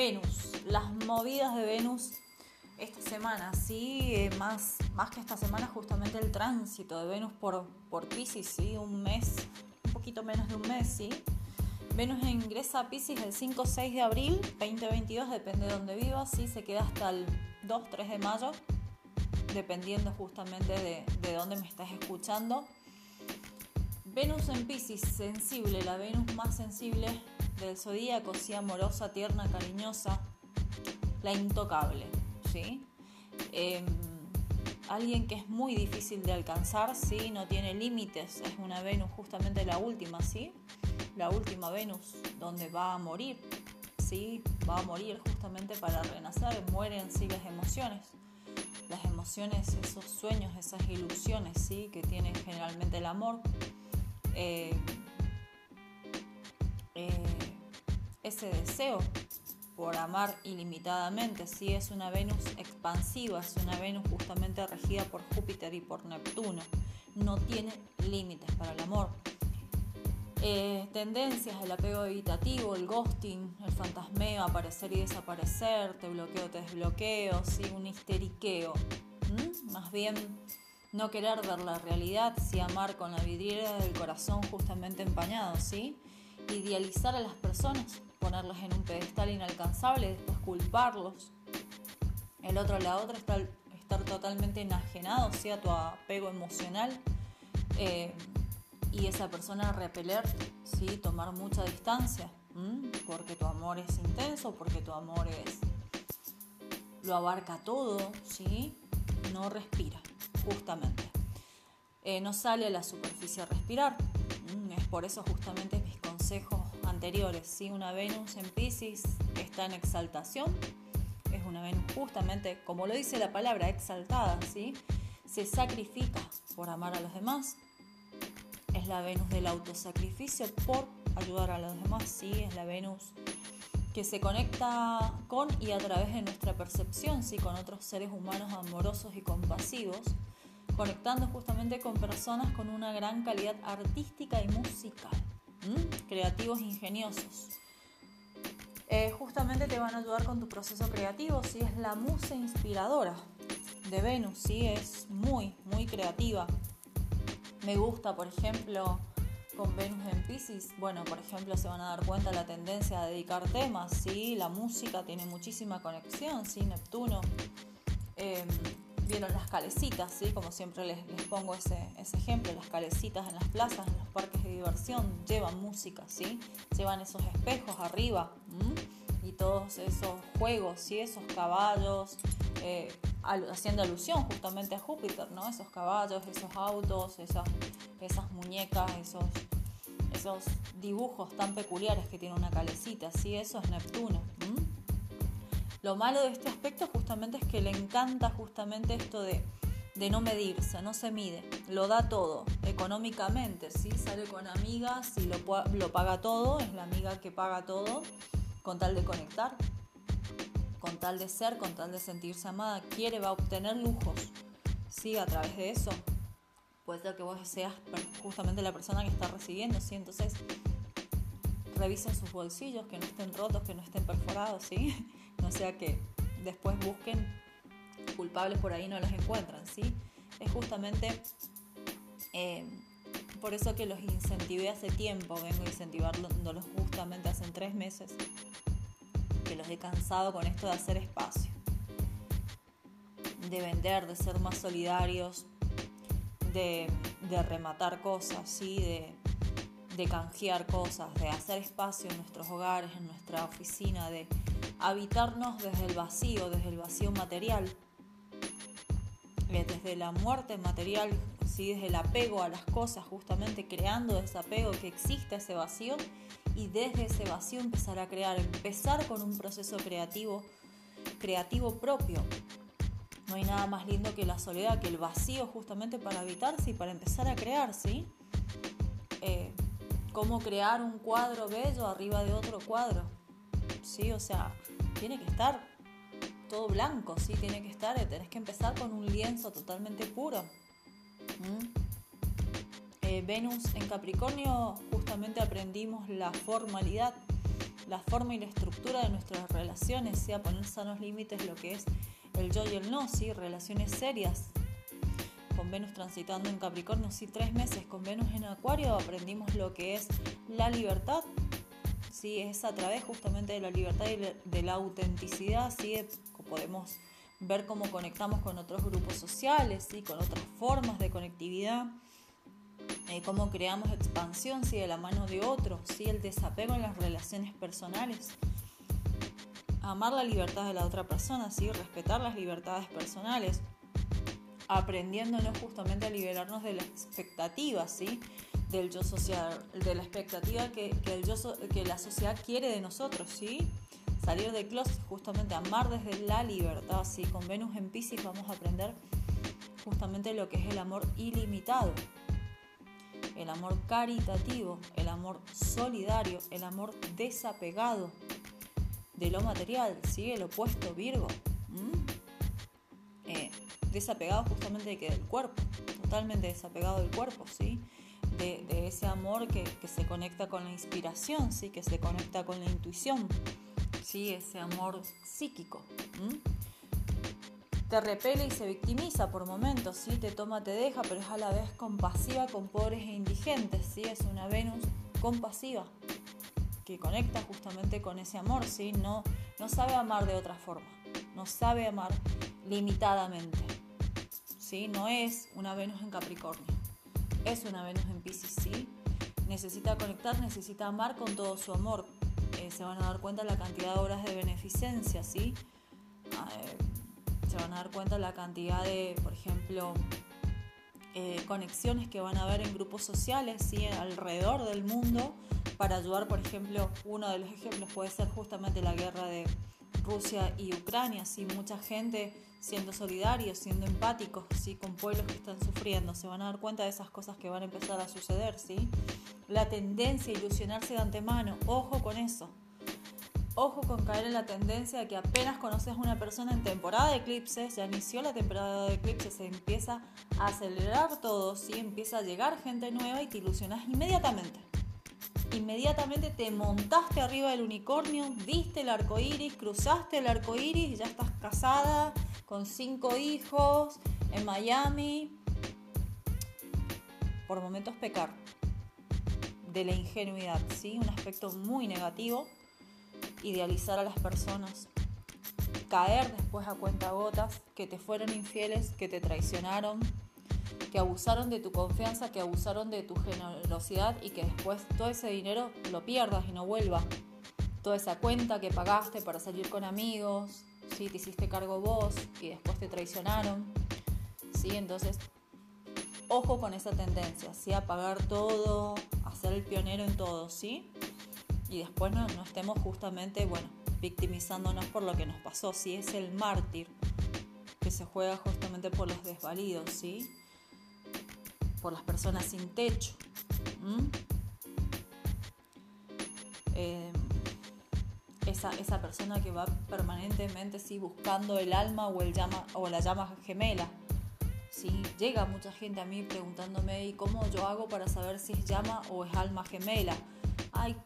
Venus, las movidas de Venus esta semana, sí, eh, más, más que esta semana justamente el tránsito de Venus por, por Pisces, sí, un mes, un poquito menos de un mes, sí. Venus ingresa a Pisces el 5-6 de abril 2022, depende de dónde vivas, sí, se queda hasta el 2-3 de mayo, dependiendo justamente de, de dónde me estás escuchando. Venus en Pisces, sensible, la Venus más sensible del zodíaco, sí, amorosa, tierna, cariñosa, la intocable. ¿sí? Em, alguien que es muy difícil de alcanzar, ¿sí? No tiene límites, es una Venus justamente la última, ¿sí? La última Venus, donde va a morir, ¿sí? Va a morir justamente para renacer, mueren sí las emociones. Las emociones, esos sueños, esas ilusiones, ¿sí? Que tiene generalmente el amor. Eh, ese deseo por amar ilimitadamente, si es una Venus expansiva, es una Venus justamente regida por Júpiter y por Neptuno, no tiene límites para el amor. Eh, tendencias, el apego evitativo, el ghosting, el fantasmeo, aparecer y desaparecer, te bloqueo, te desbloqueo, ¿sí? un histeriqueo. Más bien no querer ver la realidad, sí amar con la vidriera del corazón justamente empañado, ¿sí? idealizar a las personas ponerlos en un pedestal inalcanzable, después culparlos. El otro, la otra, estar, estar totalmente enajenado, sea tu apego emocional. Eh, y esa persona repeler, ¿sí? tomar mucha distancia, porque tu amor es intenso, porque tu amor es lo abarca todo, ¿sí? no respira, justamente. Eh, no sale a la superficie a respirar. Es por eso justamente mis consejos anteriores. ¿sí? Una Venus en Pisces está en exaltación, es una Venus justamente, como lo dice la palabra, exaltada, ¿sí? se sacrifica por amar a los demás. Es la Venus del autosacrificio por ayudar a los demás, ¿sí? es la Venus que se conecta con y a través de nuestra percepción, ¿sí? con otros seres humanos amorosos y compasivos, conectando justamente con personas con una gran calidad artística y musical creativos ingeniosos. Eh, justamente te van a ayudar con tu proceso creativo, si es la musa inspiradora de Venus, si es muy, muy creativa. Me gusta, por ejemplo, con Venus en Pisces, bueno, por ejemplo, se van a dar cuenta la tendencia a dedicar temas, ¿sí? La música tiene muchísima conexión, ¿sí? Neptuno. Em, vieron las calecitas, ¿sí? como siempre les, pongo ese, ejemplo, las calecitas en las plazas, en los parques de diversión, llevan música, ¿sí? llevan esos espejos arriba y todos esos juegos, ¿sí? esos caballos, eh, haciendo alusión justamente a Júpiter, ¿no? esos caballos, esos autos, esas, esas muñecas, esos, esos dibujos tan peculiares que tiene una calecita, ¿sí? eso es Neptuno. Lo malo de este aspecto justamente es que le encanta justamente esto de, no medirse, no se mide, lo da todo económicamente, ¿sí? sale con amigas y lo, lo paga todo, es la amiga que paga todo con tal de conectar, con tal de ser, con tal de sentirse amada, quiere, va a obtener lujos, ¿sí? A través de eso. Puede ser que vos seas justamente la persona que está recibiendo, ¿sí? Entonces, revisen sus bolsillos, que no estén rotos, que no estén perforados, ¿sí? No sea que después busquen culpables por ahí no los encuentran, ¿sí? Es justamente eh, por eso que los incentivé hace tiempo, vengo incentivándolos justamente hace tres meses, que los he cansado con esto de hacer espacio, de vender, de ser más solidarios, de, rematar cosas, ¿sí? de canjear cosas, de hacer espacio en nuestros hogares, en nuestra oficina, de habitarnos desde el vacío, desde el vacío material, eh, desde la muerte material, ¿sí? desde el apego a las cosas, justamente creando ese apego que existe ese vacío y desde ese vacío empezar a crear, empezar con un proceso creativo, creativo propio. No hay nada más lindo que la soledad, que el vacío justamente para habitarse y para empezar a crear, ¿sí? Eh, cómo crear un cuadro bello arriba de otro cuadro, ¿sí? O sea, tiene que estar todo blanco, ¿sí? Tiene que estar, tenés que empezar con un lienzo totalmente puro. Eh, Venus en Capricornio justamente aprendimos la formalidad, la forma y la estructura de nuestras relaciones, ¿sí? a poner sanos límites lo que es el yo y el no, ¿sí? relaciones serias. Con Venus transitando en Capricornio, sí, tres meses. Con Venus en Acuario aprendimos lo que es la libertad, ¿sí? es a través justamente de la libertad y de la autenticidad, ¿sí? podemos ver cómo conectamos con otros grupos sociales, ¿sí? con otras formas de conectividad, eh, cómo creamos expansión ¿sí? de la mano de otros, ¿sí? el desapego en las relaciones personales, amar la libertad de la otra persona, ¿sí? respetar las libertades personales, aprendiéndonos justamente a liberarnos de las expectativas, ¿sí? Del yo social, de la expectativa que, el yo, que la sociedad quiere de nosotros, ¿sí? salir de closet, justamente amar desde la libertad, ¿sí? con Venus en Pisces vamos a aprender justamente lo que es el amor ilimitado, el amor caritativo, el amor solidario, el amor desapegado de lo material, ¿sí? el opuesto Virgo, eh, desapegado justamente del cuerpo, totalmente desapegado del cuerpo, ¿sí? De, ese amor que, se conecta con la inspiración, ¿sí? que se conecta con la intuición, ¿sí? ese amor psíquico. Te repele y se victimiza por momentos, ¿sí? te toma, te deja, pero es a la vez compasiva con pobres e indigentes, ¿sí? es una Venus compasiva que conecta justamente con ese amor, ¿sí? no, no sabe amar de otra forma, no sabe amar limitadamente. ¿sí? No es una Venus en Capricornio, es una Venus en Pisces, ¿sí? necesita conectar, necesita amar con todo su amor, eh, se van a dar cuenta la cantidad de horas de beneficencia, ¿sí? Ah, eh, se van a dar cuenta la cantidad de, por ejemplo, eh, conexiones que van a haber en grupos sociales, ¿sí? Alrededor del mundo para ayudar, por ejemplo, uno de los ejemplos puede ser justamente la guerra de Rusia y Ucrania, ¿sí? Mucha gente siendo solidarios, siendo empáticos, ¿sí? Con pueblos que están sufriendo, se van a dar cuenta de esas cosas que van a empezar a suceder, ¿sí? la tendencia a ilusionarse de antemano. Ojo con eso. Ojo con caer en la tendencia de que apenas conoces a una persona en temporada de eclipses, ya inició la temporada de eclipses, se empieza a acelerar todo, ¿sí? empieza a llegar gente nueva y te ilusionas inmediatamente. Inmediatamente te montaste arriba del unicornio, viste el arco iris, cruzaste el arco iris y ya estás casada con cinco hijos en Miami. Por momentos pecar de la ingenuidad, ¿sí? Un aspecto muy negativo, idealizar a las personas, caer después a cuenta gotas, que te fueron infieles, que te traicionaron, que abusaron de tu confianza, que abusaron de tu generosidad y que después todo ese dinero lo pierdas y no vuelva. Toda esa cuenta que pagaste para salir con amigos, ¿sí? te hiciste cargo vos y después te traicionaron. ¿sí? Entonces, ojo con esa tendencia, ¿sí? a pagar todo, ser el pionero en todo, ¿sí? Y después no, estemos justamente, bueno, victimizándonos por lo que nos pasó, si es el mártir que se juega justamente por los desvalidos, ¿sí? Por las personas sin techo. Eh, esa, esa, persona que va permanentemente ¿sí? buscando el alma o, el llama, o la llama gemela ¿sí? Llega mucha gente a mí preguntándome, ¿y cómo yo hago para saber si es llama o es alma gemela? Hay,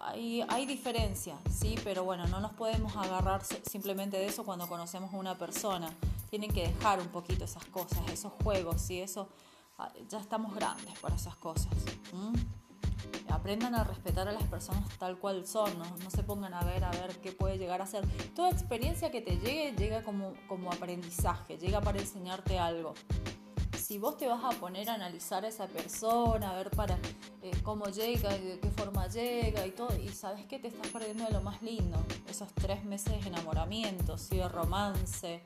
hay, hay diferencia, ¿sí? Pero bueno, no nos podemos agarrar simplemente de eso cuando conocemos a una persona. Tienen que dejar un poquito esas cosas, esos juegos, ¿sí? Eso, ya estamos grandes para esas cosas aprendan a respetar a las personas tal cual son, no, se pongan a ver a ver qué puede llegar a ser. Toda experiencia que te llegue llega como, como aprendizaje, llega para enseñarte algo. Si vos te vas a poner a analizar a esa persona, a ver para eh, cómo llega y de qué forma llega y todo, y sabes que te estás perdiendo de lo más lindo, esos tres meses de enamoramiento, ¿sí? de romance,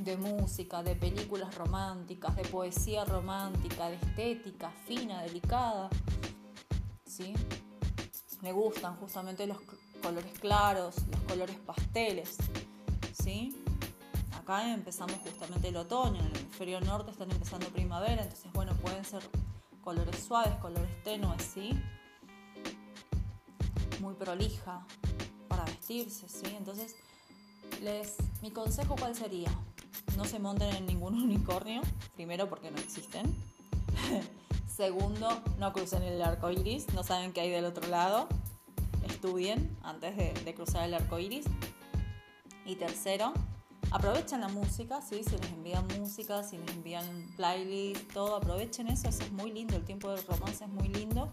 de música, de películas románticas, de poesía romántica, de estética fina, delicada. Me gustan justamente los colores claros, los colores pasteles, ¿sí? Acá empezamos justamente el otoño, en el hemisferio norte están empezando primavera, entonces bueno, pueden ser colores suaves, colores tenues, ¿sí? Muy prolija para vestirse, ¿sí? Entonces, les, mi consejo cuál sería? No se monten en ningún unicornio, primero porque no existen. Segundo, no crucen el arco iris, no saben qué hay del otro lado. estudien antes de, cruzar el arco iris. Y tercero, aprovechen la música, ¿sí? si les envían música, si les envían playlist, todo, aprovechen eso, eso es muy lindo, el tiempo del romance es muy lindo,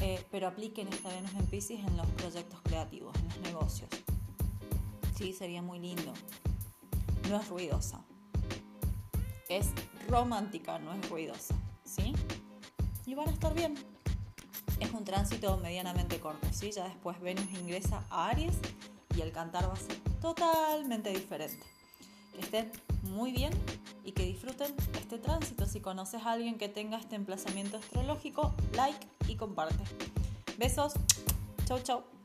eh, pero apliquen esta Venus en Pisces en los proyectos creativos, en los negocios. Sí, sería muy lindo. No es ruidosa, es romántica, no es ruidosa, ¿sí? Y van a estar bien. Es un tránsito medianamente corto, ¿sí? Ya después Venus ingresa a Aries y el cantar va a ser totalmente diferente. Que estén muy bien y que disfruten este tránsito. Si conoces a alguien que tenga este emplazamiento astrológico, like y comparte. Besos. Chau, chau.